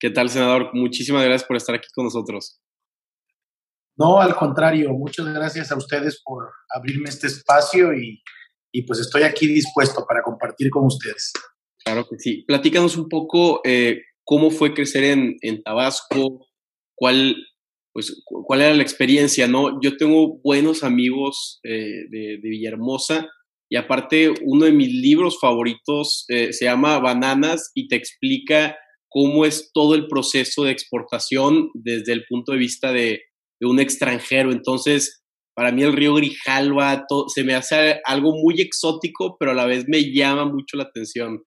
¿Qué tal, senador? Muchísimas gracias por estar aquí con nosotros. No, al contrario, muchas gracias a ustedes por abrirme este espacio y, y pues estoy aquí dispuesto para compartir con ustedes. Claro que sí. Platícanos un poco eh, cómo fue crecer en, en Tabasco, cuál, pues, cuál era la experiencia, ¿no? Yo tengo buenos amigos eh, de, de, Villahermosa y aparte uno de mis libros favoritos eh, se llama Bananas y te explica cómo es todo el proceso de exportación desde el punto de vista de, un extranjero. Entonces, para mí el río Grijalva se me hace algo muy exótico, pero a la vez me llama mucho la atención.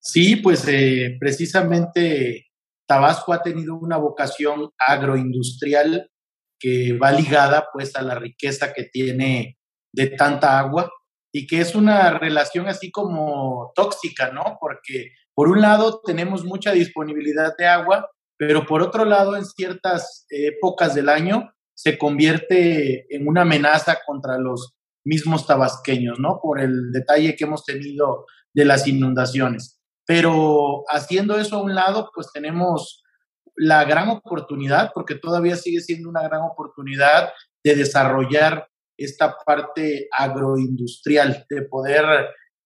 Sí, pues eh, precisamente Tabasco ha tenido una vocación agroindustrial que va ligada pues a la riqueza que tiene de tanta agua y que es una relación así como tóxica, ¿no? Porque por un lado tenemos mucha disponibilidad de agua, pero por otro lado en ciertas épocas del año se convierte en una amenaza contra los mismos tabasqueños, ¿no? Por el detalle que hemos tenido de las inundaciones. Pero haciendo eso a un lado, pues tenemos la gran oportunidad, porque todavía sigue siendo una gran oportunidad de desarrollar esta parte agroindustrial, de poder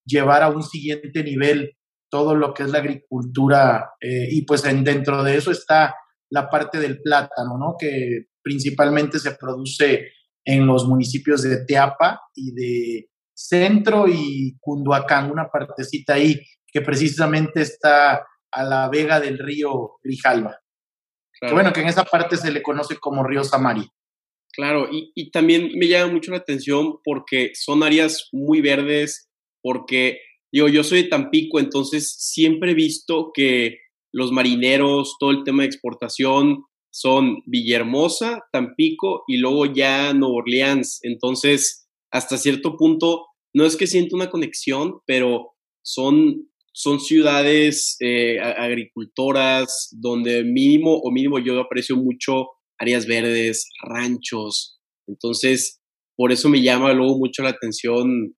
llevar a un siguiente nivel todo lo que es la agricultura eh, y pues en, dentro de eso está la parte del plátano, ¿no? Que principalmente se produce en los municipios de Teapa y de Centro y Cunduacán, una partecita ahí que precisamente está a la vega del río Grijalva. bueno, que en esa parte se le conoce como río Samari. Claro, y, y, también me llama mucho la atención porque son áreas muy verdes, porque digo, yo soy de Tampico, entonces siempre he visto que los marineros, todo el tema de exportación, son Villahermosa, Tampico y luego ya Nueva Orleans. Entonces, hasta cierto punto, no es que sienta una conexión, pero son son ciudades eh, agricultoras donde mínimo o mínimo yo aprecio mucho áreas verdes, ranchos. Entonces, por eso me llama luego mucho la atención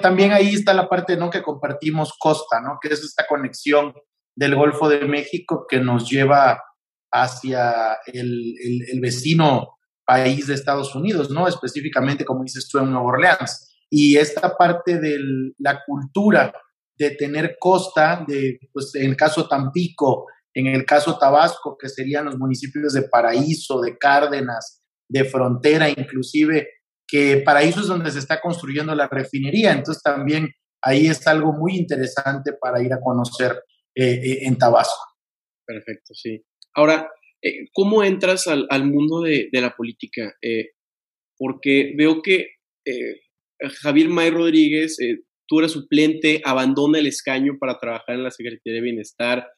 también ahí está la parte ¿no? que compartimos costa, ¿no? que es esta conexión del Golfo de México que nos lleva hacia el, el, el vecino país de Estados Unidos, ¿no? Específicamente, como dices tú, en Nueva Orleans y esta parte de la cultura de tener costa, de, pues en el caso Tampico, en el caso Tabasco, que serían los municipios de Paraíso, de Cárdenas, de Frontera, inclusive, Paraíso es donde se está construyendo la refinería, entonces también ahí es algo muy interesante para ir a conocer eh, eh, en Tabasco. Perfecto, sí. Ahora, eh, ¿cómo entras al, mundo de, la política? porque veo que Javier May Rodríguez, tú eres suplente, abandona el escaño para trabajar en la Secretaría de Bienestar.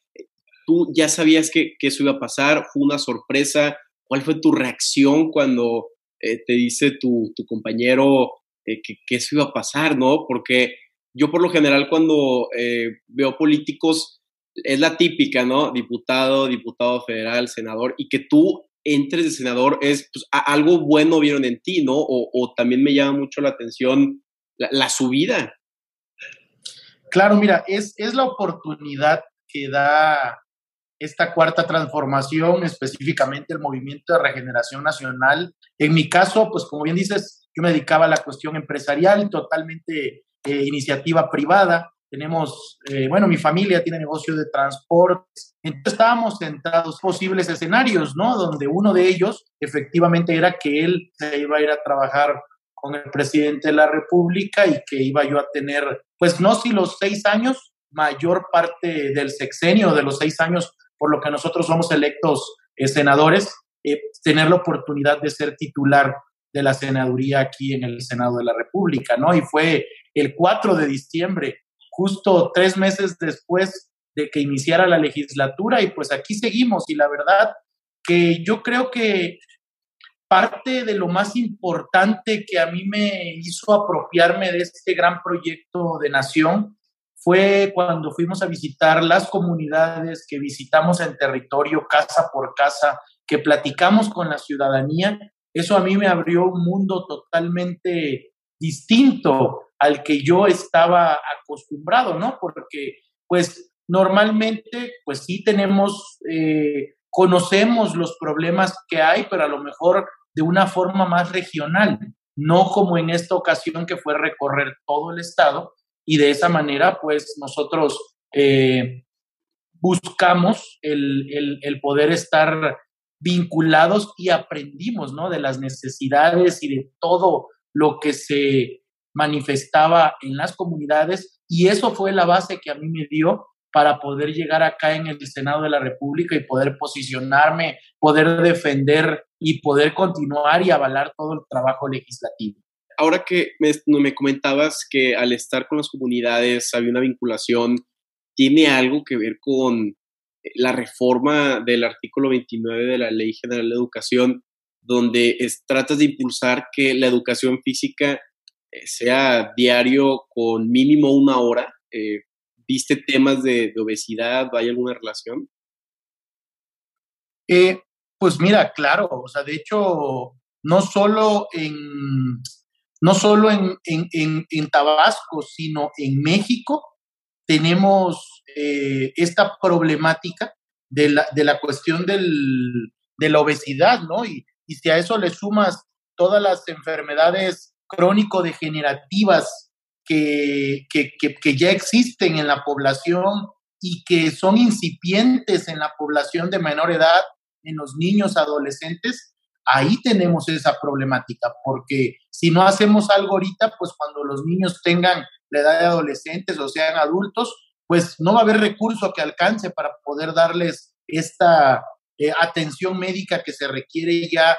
Tú ya sabías que eso iba a pasar, fue una sorpresa. ¿Cuál fue tu reacción cuando eh, te dice tu, tu compañero eh, que, que, eso iba a pasar, no? Porque yo por lo general cuando eh, veo políticos es la típica, ¿no? Diputado, diputado federal, senador, y que tú entres de senador es pues, algo bueno vieron en ti, ¿no? O, también me llama mucho la atención la, subida. Claro, mira, es, es la oportunidad que da esta cuarta transformación, específicamente el movimiento de regeneración nacional. En mi caso, pues como bien dices, yo me dedicaba a la cuestión empresarial, totalmente eh, iniciativa privada tenemos, eh, bueno, mi familia tiene negocio de transportes, entonces estábamos sentados posibles escenarios, ¿no? Donde uno de ellos efectivamente era que él se iba a ir a trabajar con el presidente de la República y que iba yo a tener, pues no si los seis años, mayor parte del sexenio de los seis años, por lo que nosotros somos electos eh, senadores, eh, tener la oportunidad de ser titular de la senaduría aquí en el Senado de la República, ¿no? Y fue el 4 de diciembre justo tres meses después de que iniciara la legislatura y pues aquí seguimos y la verdad que yo creo que parte de lo más importante que a mí me hizo apropiarme de este gran proyecto de nación fue cuando fuimos a visitar las comunidades, que visitamos en territorio casa por casa, que platicamos con la ciudadanía. Eso a mí me abrió un mundo totalmente distinto al que yo estaba acostumbrado, ¿no? Porque pues normalmente, pues sí tenemos, eh, conocemos los problemas que hay, pero a lo mejor de una forma más regional, no como en esta ocasión que fue recorrer todo el estado y de esa manera, pues nosotros eh, buscamos el, el, poder estar vinculados y aprendimos, ¿no? De las necesidades y de todo lo que se manifestaba en las comunidades y eso fue la base que a mí me dio para poder llegar acá en el Senado de la República y poder posicionarme, poder defender y poder continuar y avalar todo el trabajo legislativo. Ahora que me, me comentabas que al estar con las comunidades había una vinculación, ¿tiene algo que ver con la reforma del artículo 29 de la Ley General de Educación, donde tratas de impulsar que la educación física eh, sea diario con mínimo una hora. Eh, ¿Viste temas de, obesidad? ¿Hay alguna relación? Eh, pues mira, claro, o sea, de hecho, no solo en, no solo en, en, Tabasco, sino en México, tenemos esta problemática de la, de la cuestión del, de la obesidad, ¿no? Y, y si a eso le sumas todas las enfermedades crónico-degenerativas que, que, que, ya existen en la población y que son incipientes en la población de menor edad, en los niños, adolescentes, ahí tenemos esa problemática, porque si no hacemos algo ahorita, pues cuando los niños tengan la edad de adolescentes o sean adultos, pues no va a haber recurso que alcance para poder darles esta eh, atención médica que se requiere ya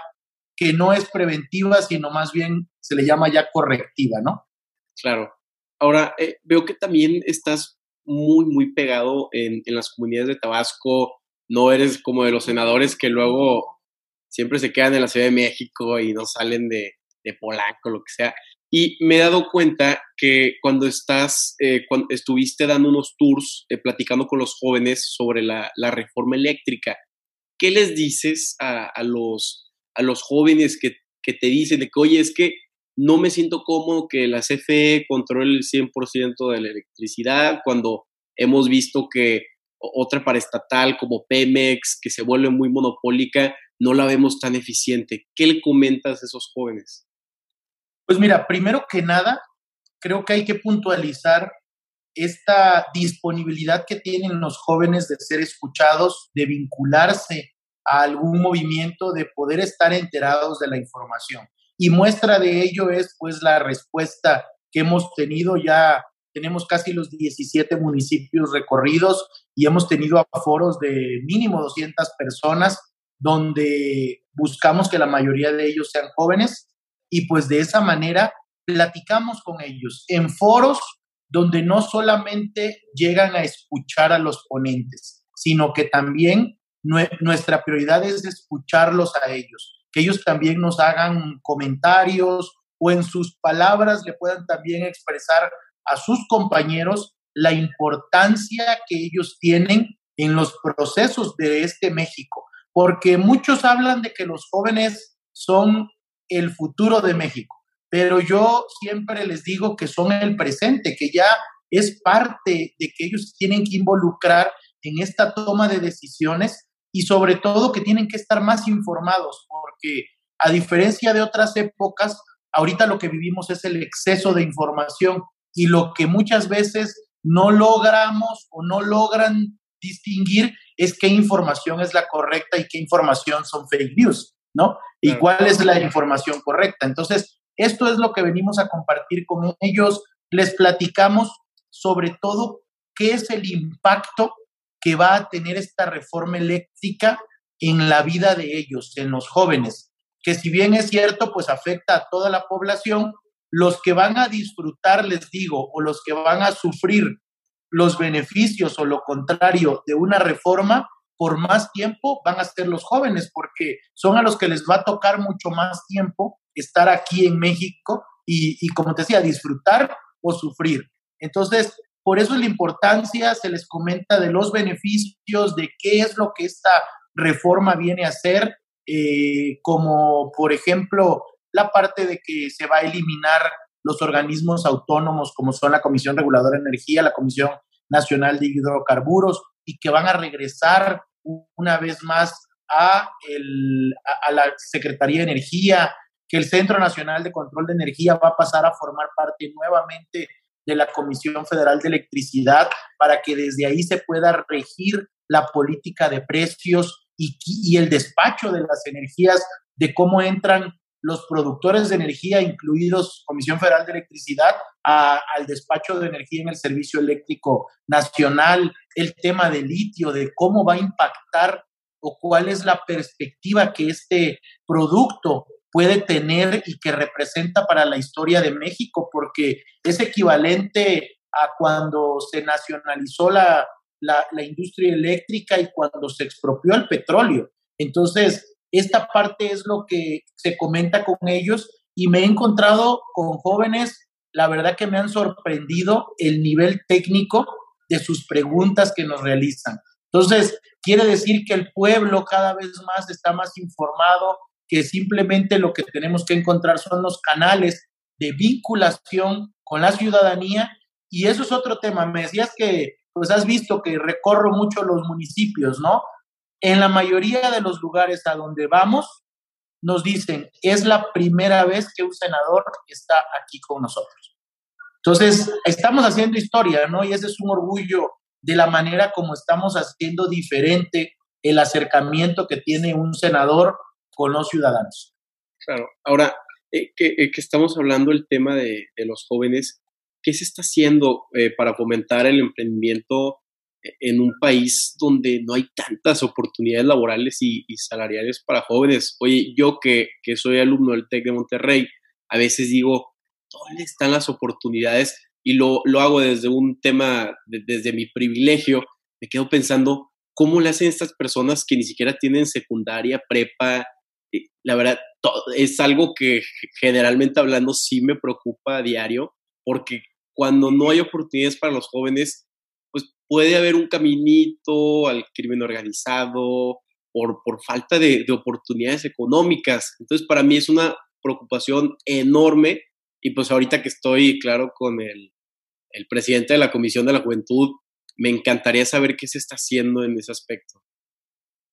que no es preventiva, sino más bien se le llama ya correctiva, ¿no? Claro. Ahora, eh, veo que también estás muy, muy pegado en, en, las comunidades de Tabasco. No eres como de los senadores que luego siempre se quedan en la Ciudad de México y no salen de, de Polanco, lo que sea. Y me he dado cuenta que cuando estás, eh, cuando estuviste dando unos tours, eh, platicando con los jóvenes sobre la, reforma eléctrica, ¿qué les dices a, los jóvenes que, te dicen de que, oye, es que no me siento cómodo que la CFE controle el 100% de la electricidad cuando hemos visto que otra paraestatal como Pemex, que se vuelve muy monopólica, no la vemos tan eficiente. ¿Qué le comentas a esos jóvenes? Pues mira, primero que nada, creo que hay que puntualizar esta disponibilidad que tienen los jóvenes de ser escuchados, de vincularse a algún movimiento de poder estar enterados de la información. Y muestra de ello es pues la respuesta que hemos tenido ya, tenemos casi los 17 municipios recorridos y hemos tenido aforos de mínimo 200 personas donde buscamos que la mayoría de ellos sean jóvenes y pues de esa manera platicamos con ellos en foros donde no solamente llegan a escuchar a los ponentes, sino que también nuestra prioridad es escucharlos a ellos, que ellos también nos hagan comentarios o en sus palabras le puedan también expresar a sus compañeros la importancia que ellos tienen en los procesos de este México, porque muchos hablan de que los jóvenes son el futuro de México, pero yo siempre les digo que son el presente, que ya es parte de que ellos tienen que involucrar en esta toma de decisiones y sobre todo que tienen que estar más informados, porque a diferencia de otras épocas, ahorita lo que vivimos es el exceso de información y lo que muchas veces no logramos o no logran distinguir es qué información es la correcta y qué información son fake news, ¿no? Y cuál es la información correcta. Entonces, esto es lo que venimos a compartir con ellos. Les platicamos sobre todo qué es el impacto que va a tener esta reforma eléctrica en la vida de ellos, en los jóvenes, que si bien es cierto, pues afecta a toda la población, los que van a disfrutar, les digo, o los que van a sufrir los beneficios o lo contrario de una reforma, por más tiempo van a ser los jóvenes, porque son a los que les va a tocar mucho más tiempo estar aquí en México y, como te decía, disfrutar o sufrir. Entonces, por eso la importancia, se les comenta de los beneficios, de qué es lo que esta reforma viene a hacer, eh, como por ejemplo la parte de que se va a eliminar los organismos autónomos como son la Comisión Reguladora de Energía, la Comisión Nacional de Hidrocarburos y que van a regresar una vez más a, la Secretaría de Energía, que el Centro Nacional de Control de Energía va a pasar a formar parte nuevamente de la Comisión Federal de Electricidad para que desde ahí se pueda regir la política de precios y el despacho de las energías, de cómo entran los productores de energía, incluidos Comisión Federal de Electricidad, al despacho de energía en el Servicio Eléctrico Nacional, el tema de litio, de cómo va a impactar o cuál es la perspectiva que este producto puede tener y que representa para la historia de México, porque es equivalente a cuando se nacionalizó la, la industria eléctrica y cuando se expropió el petróleo. Entonces, esta parte es lo que se comenta con ellos y me he encontrado con jóvenes, la verdad que me han sorprendido el nivel técnico de sus preguntas que nos realizan. Entonces, quiere decir que el pueblo cada vez más está más informado, que simplemente lo que tenemos que encontrar son los canales de vinculación con la ciudadanía y eso es otro tema. Me decías que pues has visto que recorro mucho los municipios, ¿no? En la mayoría de los lugares a donde vamos, nos dicen, es la primera vez que un senador está aquí con nosotros. Entonces, estamos haciendo historia, ¿no? Y ese es un orgullo de la manera como estamos haciendo diferente el acercamiento que tiene un senador con los ciudadanos. Claro, ahora eh, eh, que, estamos hablando del tema de, los jóvenes, ¿qué se está haciendo eh, para fomentar el emprendimiento en un país donde no hay tantas oportunidades laborales y, salariales para jóvenes. Oye, yo que, soy alumno del TEC de Monterrey, a veces digo, ¿dónde están las oportunidades? Y lo, hago desde un tema, desde mi privilegio, me quedo pensando, ¿cómo le hacen estas personas que ni siquiera tienen secundaria, prepa? Eh, la verdad, es algo que generalmente hablando sí me preocupa a diario, porque cuando no hay oportunidades para los jóvenes, puede haber un caminito al crimen organizado por, por falta de, oportunidades económicas. Entonces, para mí es una preocupación enorme y pues ahorita que estoy, claro, con el, presidente de la Comisión de la Juventud, me encantaría saber qué se está haciendo en ese aspecto.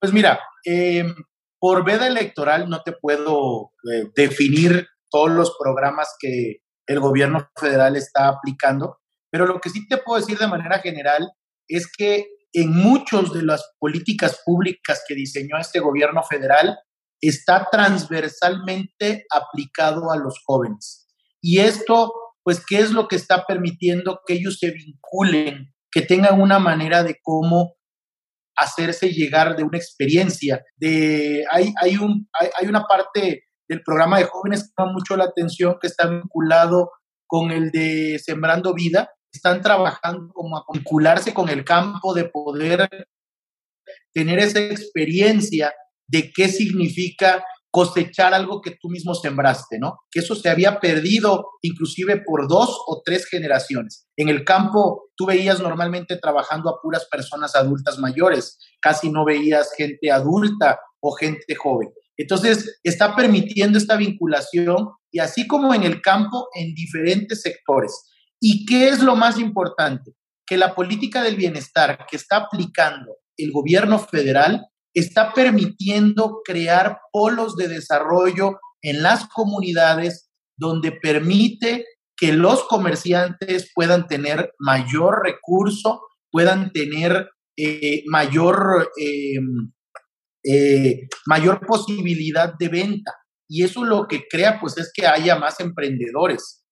Pues mira, em, por veda electoral no te puedo eh, definir todos los programas que el gobierno federal está aplicando, pero lo que sí te puedo decir de manera general es que en muchas de las políticas públicas que diseñó este gobierno federal está transversalmente aplicado a los jóvenes. Y esto, pues, ¿qué es lo que está permitiendo que ellos se vinculen, que tengan una manera de cómo hacerse llegar de una experiencia? De, hay, hay, un, hay, una parte del programa de jóvenes que llama mucho la atención, que está vinculado con el de Sembrando Vida, están trabajando como a vincularse con el campo, de poder tener esa experiencia de qué significa cosechar algo que tú mismo sembraste, ¿no? Que eso se había perdido inclusive por dos o tres generaciones. En el campo tú veías normalmente trabajando a puras personas adultas mayores, casi no veías gente adulta o gente joven. Entonces, está permitiendo esta vinculación y así como en el campo, en diferentes sectores. ¿Y qué es lo más importante? Que la política del bienestar que está aplicando el gobierno federal está permitiendo crear polos de desarrollo en las comunidades donde permite que los comerciantes puedan tener mayor recurso, puedan tener eh, mayor, em, eh, mayor posibilidad de venta. Y eso lo que crea, pues, es que haya más emprendedores.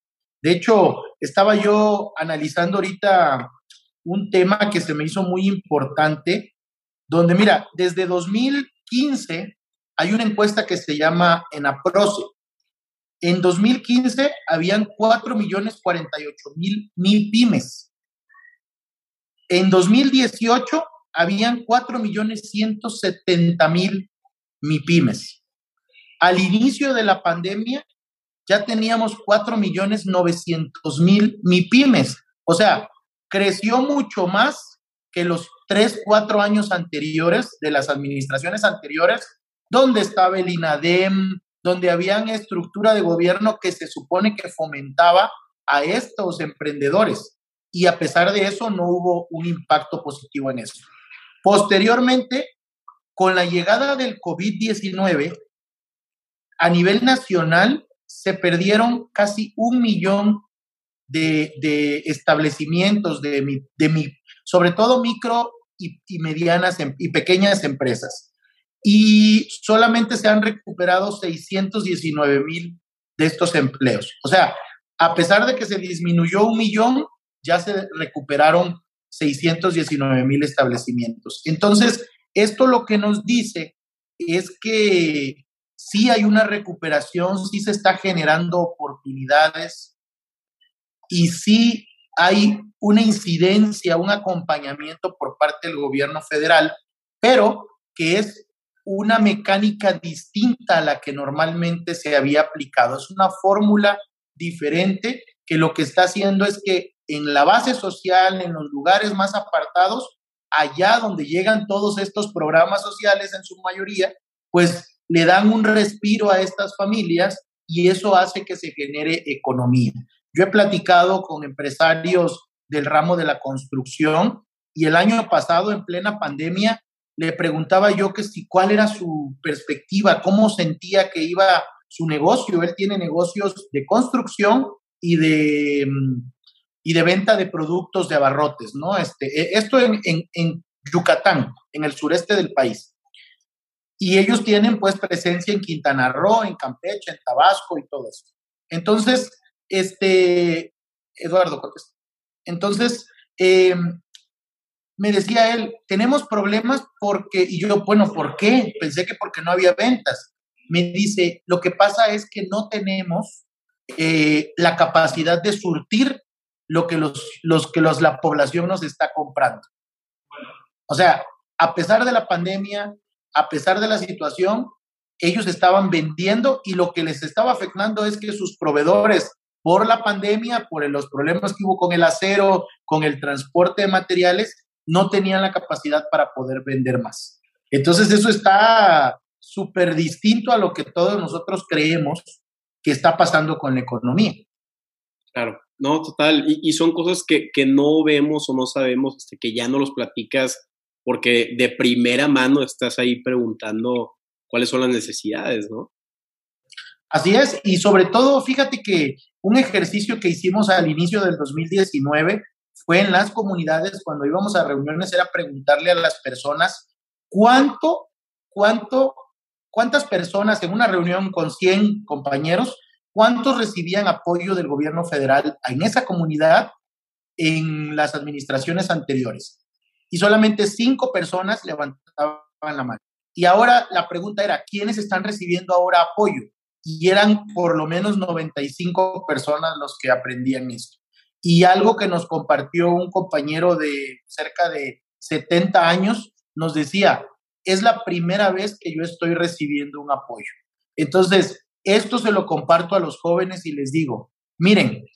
De hecho, estaba yo analizando ahorita un tema que se me hizo muy importante, donde mira, desde 2015 hay una encuesta que se llama Enaproce. En 2015 habían 4 millones 48 mil pymes. En 2018 habían 4 millones 170 mil pymes. Al inicio de la pandemia ya teníamos 4 millones 900 mil MIPIMES. O sea, creció mucho más que los 3, 4 años anteriores de las administraciones anteriores, donde estaba el INADEM, donde habían estructura de gobierno que se supone que fomentaba a estos emprendedores. y a pesar de eso no hubo un impacto positivo en eso. Posteriormente, con la llegada del COVID-19, a nivel nacional se perdieron casi un millón de, establecimientos, sobre todo micro y, medianas em, y pequeñas empresas. Y solamente se han recuperado 619 mil de estos empleos. O sea, a pesar de que se disminuyó un millón, ya se recuperaron 619 mil establecimientos. Entonces, esto lo que nos dice es que sí hay una recuperación, sí se está generando oportunidades y sí hay una incidencia, un acompañamiento por parte del gobierno federal, pero que es una mecánica distinta a la que normalmente se había aplicado. Es una fórmula diferente que lo que está haciendo es que en la base social, en los lugares más apartados, allá donde llegan todos estos programas sociales en su mayoría, pues le dan un respiro a estas familias y eso hace que se genere economía. Yo he platicado con empresarios del ramo de la construcción y el año pasado, en plena pandemia, le preguntaba yo que si cuál era su perspectiva, cómo sentía que iba su negocio. Él tiene negocios de construcción y de, mm, y de venta de productos de abarrotes, ¿no? Este, e, esto en, en Yucatán, en el sureste del país. Y ellos tienen pues presencia en Quintana Roo, en Campeche, en Tabasco y todo eso. Entonces, este, Eduardo. Entonces, em, me decía él, tenemos problemas porque, y yo, bueno, ¿por qué? Pensé que porque no había ventas. Me dice, lo que pasa es que no tenemos eh, la capacidad de surtir lo que, los, los, que los, la población nos está comprando. O sea, a pesar de la pandemia, a pesar de la situación, ellos estaban vendiendo y lo que les estaba afectando es que sus proveedores, por la pandemia, por los problemas que hubo con el acero, con el transporte de materiales, no tenían la capacidad para poder vender más. Entonces eso está súper distinto a lo que todos nosotros creemos que está pasando con la economía. Claro, no, total. Y, son cosas que, que, no vemos o no sabemos, este, que ya no los platicas porque de primera mano estás ahí preguntando cuáles son las necesidades, ¿no? Así es, y sobre todo, fíjate que un ejercicio que hicimos al inicio del 2019 fue en las comunidades, cuando íbamos a reuniones, era preguntarle a las personas cuánto, cuánto, cuántas personas en una reunión con 100 compañeros, cuántos recibían apoyo del gobierno federal en esa comunidad en las administraciones anteriores y solamente cinco personas levantaban la mano. Y ahora la pregunta era, ¿quiénes están recibiendo ahora apoyo? Y eran por lo menos 95 personas los que aprendían esto. Y algo que nos compartió un compañero de cerca de 70 años, nos decía, es la primera vez que yo estoy recibiendo un apoyo. Entonces, esto se lo comparto a los jóvenes y les digo, miren,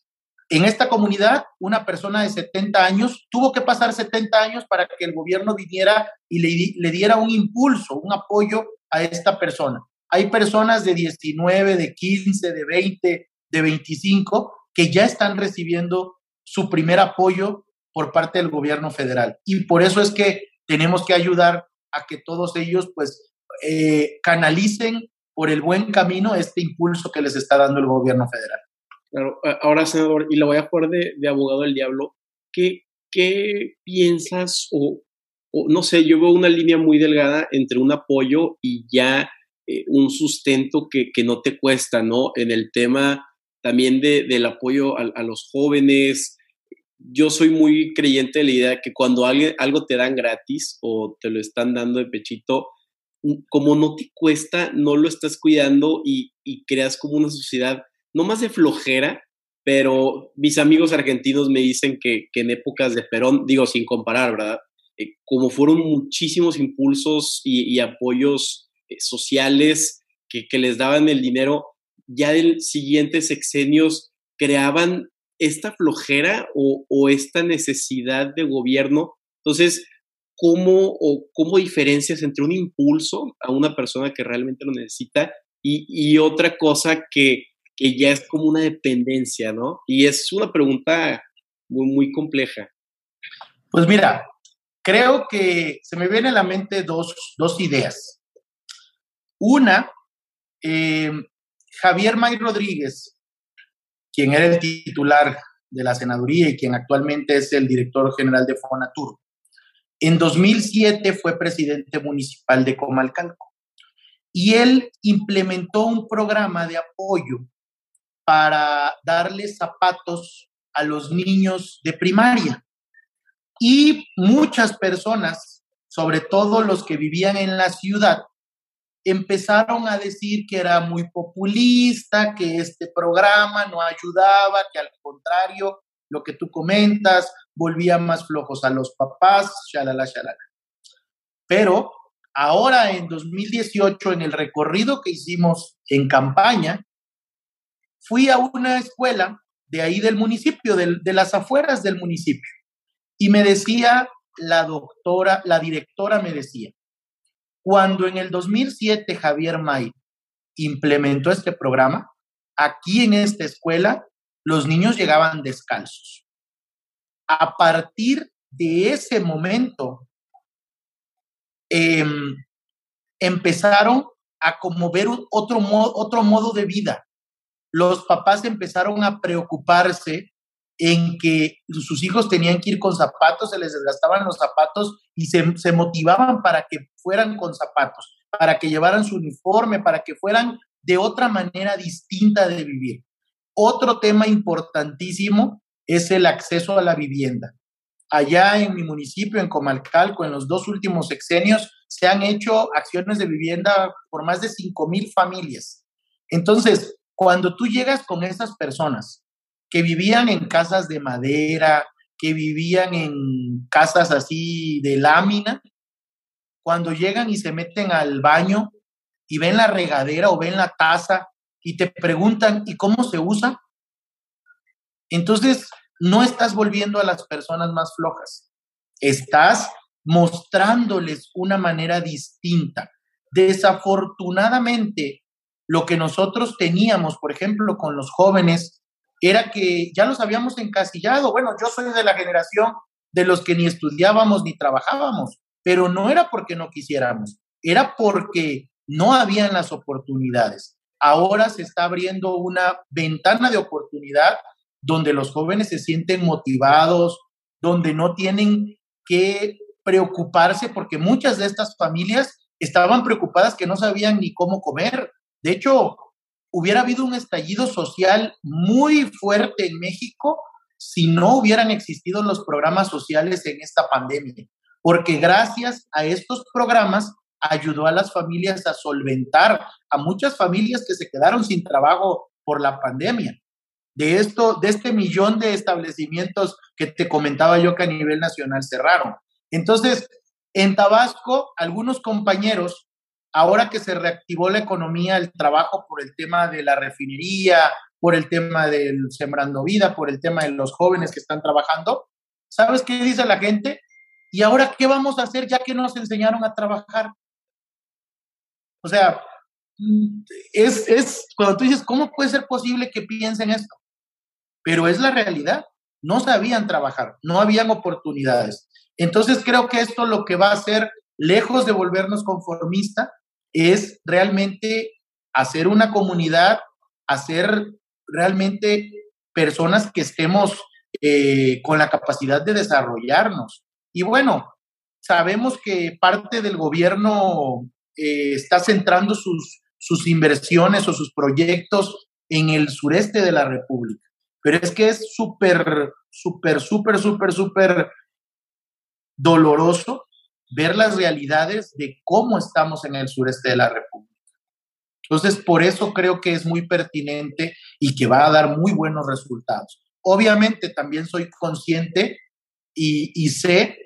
en esta comunidad, una persona de 70 años tuvo que pasar 70 años para que el gobierno viniera y le, diera un impulso, un apoyo a esta persona. Hay personas de 19, de 15, de 20, de 25 que ya están recibiendo su primer apoyo por parte del gobierno federal. Y por eso es que tenemos que ayudar a que todos ellos pues eh, canalicen por el buen camino este impulso que les está dando el gobierno federal. Ahora, senador, y la voy a jugar de, abogado del diablo, ¿qué, qué piensas o, no sé, yo veo una línea muy delgada entre un apoyo y ya eh, un sustento que, que, no te cuesta, ¿no? En el tema también de, del apoyo a, los jóvenes. Yo soy muy creyente de la idea que cuando alguien, algo te dan gratis o te lo están dando de pechito, como no te cuesta, no lo estás cuidando y creas como una sociedad no más de flojera, pero mis amigos argentinos me dicen que, en épocas de Perón, digo sin comparar, ¿verdad? Eh, como fueron muchísimos impulsos y, apoyos eh, sociales que, les daban el dinero, ya en siguientes sexenios creaban esta flojera o, esta necesidad de gobierno. Entonces, ¿cómo, o ¿cómo diferencias entre un impulso a una persona que realmente lo necesita y otra cosa que, que ya es como una dependencia, ¿no? Y es una pregunta muy, muy compleja. Pues mira, creo que se me viene a la mente dos, dos ideas. Una, eh, Javier May Rodríguez, quien era el titular de la senaduría y quien actualmente es el director general de Fonatur, en 2007 fue presidente municipal de Comalcalco y él implementó un programa de apoyo para darle zapatos a los niños de primaria. Y muchas personas, sobre todo los que vivían en la ciudad, empezaron a decir que era muy populista, que este programa no ayudaba, que al contrario, lo que tú comentas, volvía más flojos a los papás, shalala, shalala. Pero ahora en 2018, en el recorrido que hicimos en campaña, fui a una escuela de ahí del municipio, de las afueras del municipio, y me decía la doctora, la directora me decía, cuando en el 2007 Javier May implementó este programa, aquí en esta escuela los niños llegaban descalzos. A partir de ese momento, em, empezaron a como ver otro, otro modo de vida. Los papás empezaron a preocuparse en que sus hijos tenían que ir con zapatos, se les desgastaban los zapatos y se, motivaban para que fueran con zapatos, para que llevaran su uniforme, para que fueran de otra manera distinta de vivir. Otro tema importantísimo es el acceso a la vivienda. Allá en mi municipio, en Comalcalco, en los dos últimos sexenios, se han hecho acciones de vivienda por más de 5 mil familias. Entonces, cuando tú llegas con esas personas que vivían en casas de madera, que vivían en casas así de lámina, cuando llegan y se meten al baño y ven la regadera o ven la taza y te preguntan, ¿y cómo se usa? Entonces, no estás volviendo a las personas más flojas, estás mostrándoles una manera distinta. Desafortunadamente, lo que nosotros teníamos, por ejemplo, con los jóvenes, era que ya los habíamos encasillado. Bueno, yo soy de la generación de los que ni estudiábamos ni trabajábamos, pero no era porque no quisiéramos, era porque no habían las oportunidades. Ahora se está abriendo una ventana de oportunidad donde los jóvenes se sienten motivados, donde no tienen que preocuparse, porque muchas de estas familias estaban preocupadas que no sabían ni cómo comer. De hecho, hubiera habido un estallido social muy fuerte en México si no hubieran existido los programas sociales en esta pandemia, porque gracias a estos programas ayudó a las familias a solventar a muchas familias que se quedaron sin trabajo por la pandemia. De esto, de este millón de establecimientos que te comentaba yo que a nivel nacional cerraron. Entonces, en Tabasco, algunos compañeros ahora que se reactivó la economía, el trabajo por el tema de la refinería, por el tema del sembrando vida, por el tema de los jóvenes que están trabajando, ¿sabes qué dice la gente? ¿Y ahora qué vamos a hacer ya que nos enseñaron a trabajar? O sea, es, es cuando tú dices, ¿cómo puede ser posible que piensen esto? Pero es la realidad. No sabían trabajar, no habían oportunidades. Entonces creo que esto lo que va a hacer, lejos de volvernos conformistas, es realmente hacer una comunidad, hacer realmente personas que estemos eh, con la capacidad de desarrollarnos. Y bueno, sabemos que parte del gobierno eh, está centrando sus, sus inversiones o sus proyectos en el sureste de la República. Pero es que es súper, súper, súper, súper, súper doloroso ver las realidades de cómo estamos en el sureste de la República. Entonces, por eso creo que es muy pertinente y que va a dar muy buenos resultados. Obviamente, también soy consciente y, sé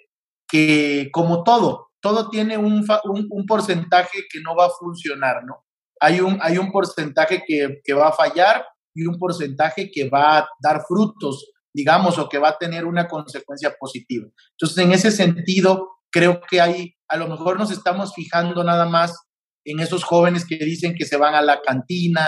que, como todo, todo tiene un, un, porcentaje que no va a funcionar, ¿no? Hay un, hay un porcentaje que, que va a fallar y un porcentaje que va a dar frutos, digamos, o que va a tener una consecuencia positiva. Entonces, en ese sentido, creo que hay, a lo mejor nos estamos fijando nada más en esos jóvenes que dicen que se van a la cantina,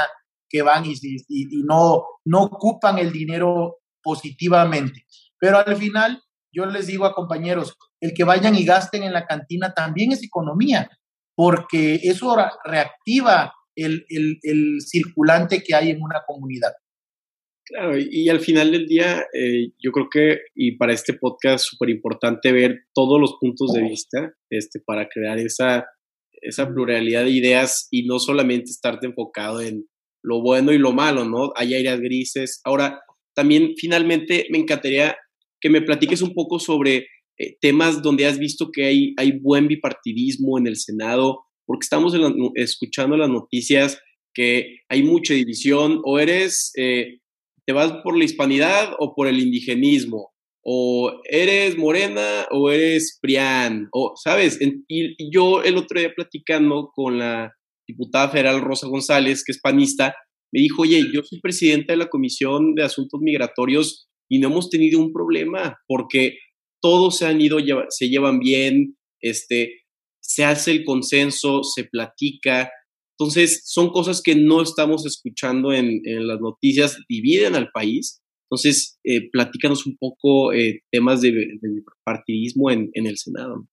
que van y, y, no, no ocupan el dinero positivamente. Pero al final, yo les digo a compañeros, el que vayan y gasten en la cantina también es economía, porque eso reactiva el, circulante que hay en una comunidad. Claro, y, al final del día, eh, yo creo que, y para este podcast, súper importante ver todos los puntos de vista este, para crear esa, esa pluralidad de ideas y no solamente estarte enfocado en lo bueno y lo malo, ¿no? Hay áreas grises. Ahora, también finalmente me encantaría que me platiques un poco sobre eh, temas donde has visto que hay, hay buen bipartidismo en el Senado, porque estamos escuchando las noticias que hay mucha división, o eres, eh, te vas por la hispanidad o por el indigenismo, o eres morena o eres prián, o, ¿sabes? Y yo el otro día platicando con la diputada federal Rosa González, que es panista, me dijo, oye, yo soy presidenta de la Comisión de Asuntos Migratorios y no hemos tenido un problema porque todos se han ido, se llevan bien, este, se hace el consenso, se platica. Entonces, son cosas que no estamos escuchando en, las noticias, dividen al país. Entonces, eh, platícanos un poco eh, temas de, partidismo en, el Senado.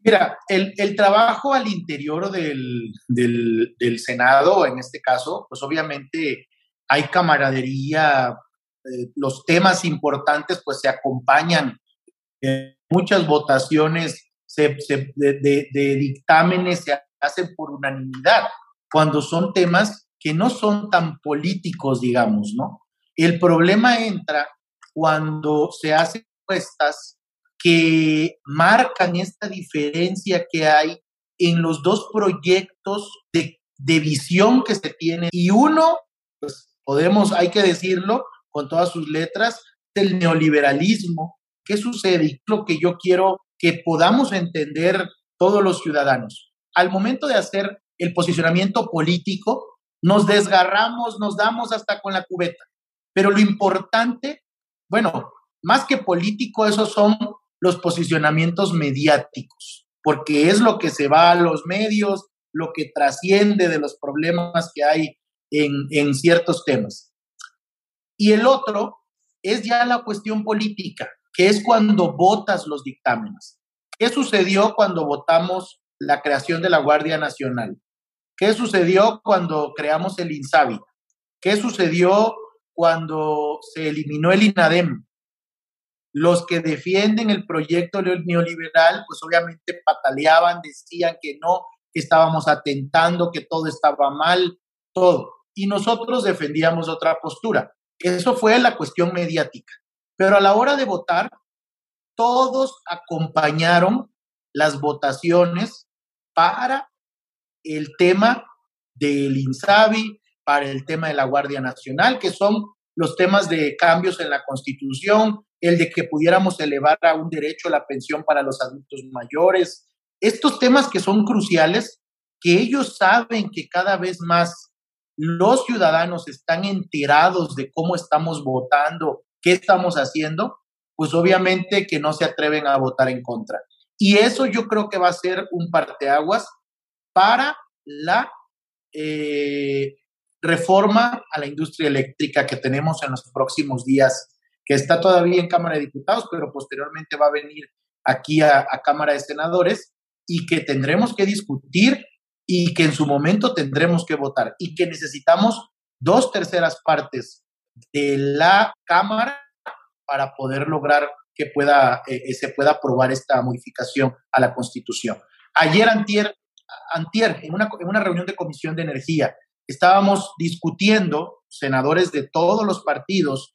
Mira, el, trabajo al interior del, del, Senado, en este caso, pues obviamente hay camaradería, eh, los temas importantes pues se acompañan muchas votaciones de, dictámenes se hacen por unanimidad, cuando son temas que no son tan políticos, digamos, ¿no? El problema entra cuando se hacen encuestas que marcan esta diferencia que hay en los dos proyectos de, de visión que se tiene. Y uno, pues podemos, hay que decirlo, con todas sus letras, del neoliberalismo. ¿Qué sucede? Y lo que yo quiero que podamos entender todos los ciudadanos. Al momento de hacer el posicionamiento político, nos desgarramos, nos damos hasta con la cubeta. Pero lo importante, bueno, más que político, esos son los posicionamientos mediáticos, porque es lo que se va a los medios, lo que trasciende de los problemas que hay en, en ciertos temas. Y el otro es ya la cuestión política, que es cuando votas los dictámenes. ¿Qué sucedió cuando votamos la creación de la Guardia Nacional? ¿Qué sucedió cuando creamos el INSABI? ¿Qué sucedió cuando se eliminó el INADEM? Los que defienden el proyecto neoliberal, pues obviamente pataleaban, decían que no, que estábamos atentando, que todo estaba mal, todo. Y nosotros defendíamos otra postura. Eso fue la cuestión mediática. Pero a la hora de votar, todos acompañaron las votaciones para el tema del INSABI, para el tema de la Guardia Nacional, que son los temas de cambios en la Constitución, el de que pudiéramos elevar a un derecho la pensión para los adultos mayores, estos temas que son cruciales, que ellos saben que cada vez más los ciudadanos están enterados de cómo estamos votando, qué estamos haciendo, pues obviamente que no se atreven a votar en contra. Y eso yo creo que va a ser un parteaguas para la eh, reforma a la industria eléctrica que tenemos en los próximos días, que está todavía en Cámara de Diputados, pero posteriormente va a venir aquí a Cámara de Senadores y que tendremos que discutir y que en su momento tendremos que votar y que necesitamos dos terceras partes de la Cámara para poder lograr que pueda, eh, se pueda aprobar esta modificación a la Constitución. Ayer, antier, antier en, una, en una reunión de Comisión de Energía, estábamos discutiendo, senadores de todos los partidos,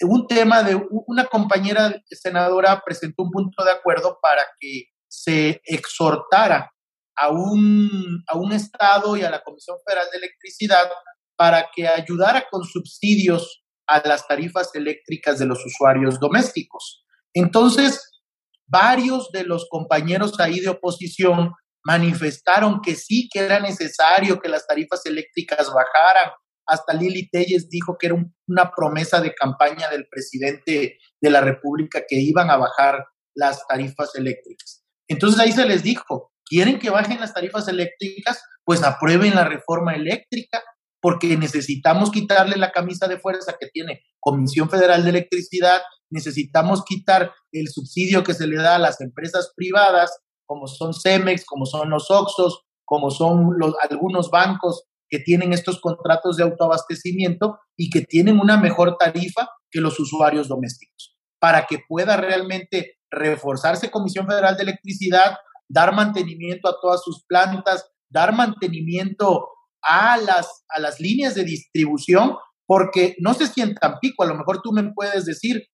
un tema de una compañera senadora presentó un punto de acuerdo para que se exhortara a un, a un Estado y a la Comisión Federal de Electricidad para que ayudara con subsidios a las tarifas eléctricas de los usuarios domésticos. Entonces, varios de los compañeros ahí de oposición manifestaron que sí, que era necesario que las tarifas eléctricas bajaran. Hasta Lili Telles dijo que era una promesa de campaña del presidente de la República que iban a bajar las tarifas eléctricas. Entonces ahí se les dijo, quieren que bajen las tarifas eléctricas, pues aprueben la reforma eléctrica, porque necesitamos quitarle la camisa de fuerza que tiene Comisión Federal de Electricidad necesitamos quitar el subsidio que se le da a las empresas privadas, como son Cemex, como son los Oxos, como son los, algunos bancos que tienen estos contratos de autoabastecimiento y que tienen una mejor tarifa que los usuarios domésticos, para que pueda realmente reforzarse Comisión Federal de Electricidad, dar mantenimiento a todas sus plantas, dar mantenimiento a las, a las líneas de distribución, porque no sé si en Tampico, a lo mejor tú me puedes decir,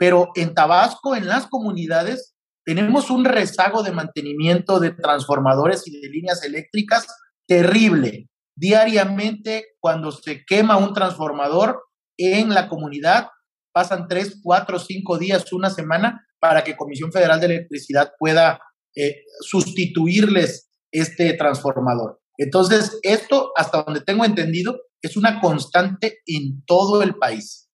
pero en Tabasco, en las comunidades, tenemos un rezago de mantenimiento de transformadores y de líneas eléctricas terrible. Diariamente, cuando se quema un transformador en la comunidad, pasan tres, cuatro, cinco días, una semana, para que Comisión Federal de Electricidad pueda eh, sustituirles este transformador. Entonces, esto, hasta donde tengo entendido, es una constante en todo el país.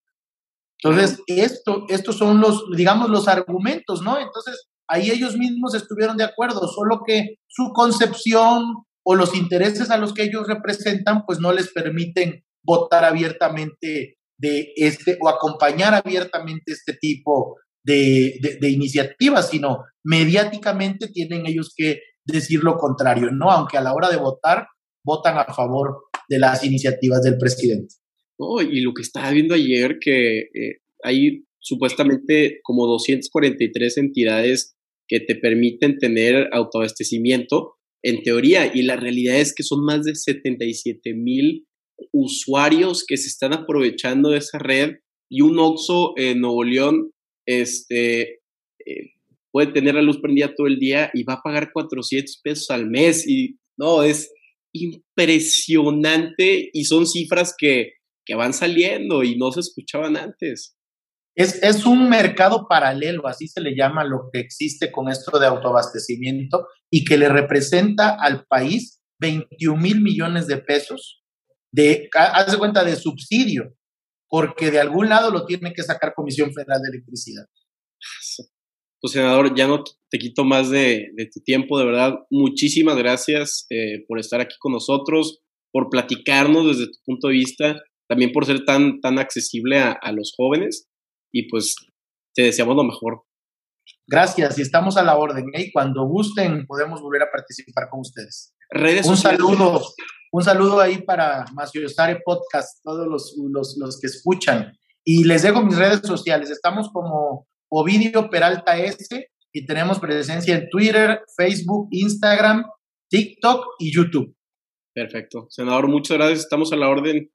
Entonces, esto, estos son los, digamos, los argumentos, ¿no? Entonces, ahí ellos mismos estuvieron de acuerdo, solo que su concepción o los intereses a los que ellos representan, pues no les permiten votar abiertamente de este o acompañar abiertamente este tipo de, de, iniciativas, sino mediáticamente tienen ellos que decir lo contrario, ¿no? Aunque a la hora de votar, votan a favor de las iniciativas del presidente. Oh, y lo que estaba viendo ayer, que eh, hay supuestamente como 243 entidades que te permiten tener autoabastecimiento, en teoría, y la realidad es que son más de 77 mil usuarios que se están aprovechando de esa red y un OXO en Nuevo León este, eh, puede tener la luz prendida todo el día y va a pagar 400 pesos al mes y no, es impresionante y son cifras que, que van saliendo y no se escuchaban antes. Es, es, un mercado paralelo, así se le llama lo que existe con esto de autoabastecimiento y que le representa al país 21 mil millones de pesos de, haz de cuenta, de subsidio, porque de algún lado lo tiene que sacar Comisión Federal de Electricidad. Pues senador, ya no te quito más de, tu tiempo, de verdad, muchísimas gracias eh, por estar aquí con nosotros, por platicarnos desde tu punto de vista, también por ser tan, tan accesible a, a los jóvenes y pues te deseamos lo mejor. Gracias y estamos a la orden. ¿eh? Y cuando gusten podemos volver a participar con ustedes. Redes un saludo, un saludo ahí para Maciosare Podcast, todos los, los, los, que escuchan. Y les dejo mis redes sociales. Estamos como Ovidio Peralta S y tenemos presencia en Twitter, Facebook, Instagram, TikTok y YouTube. Perfecto. Senador, muchas gracias. Estamos a la orden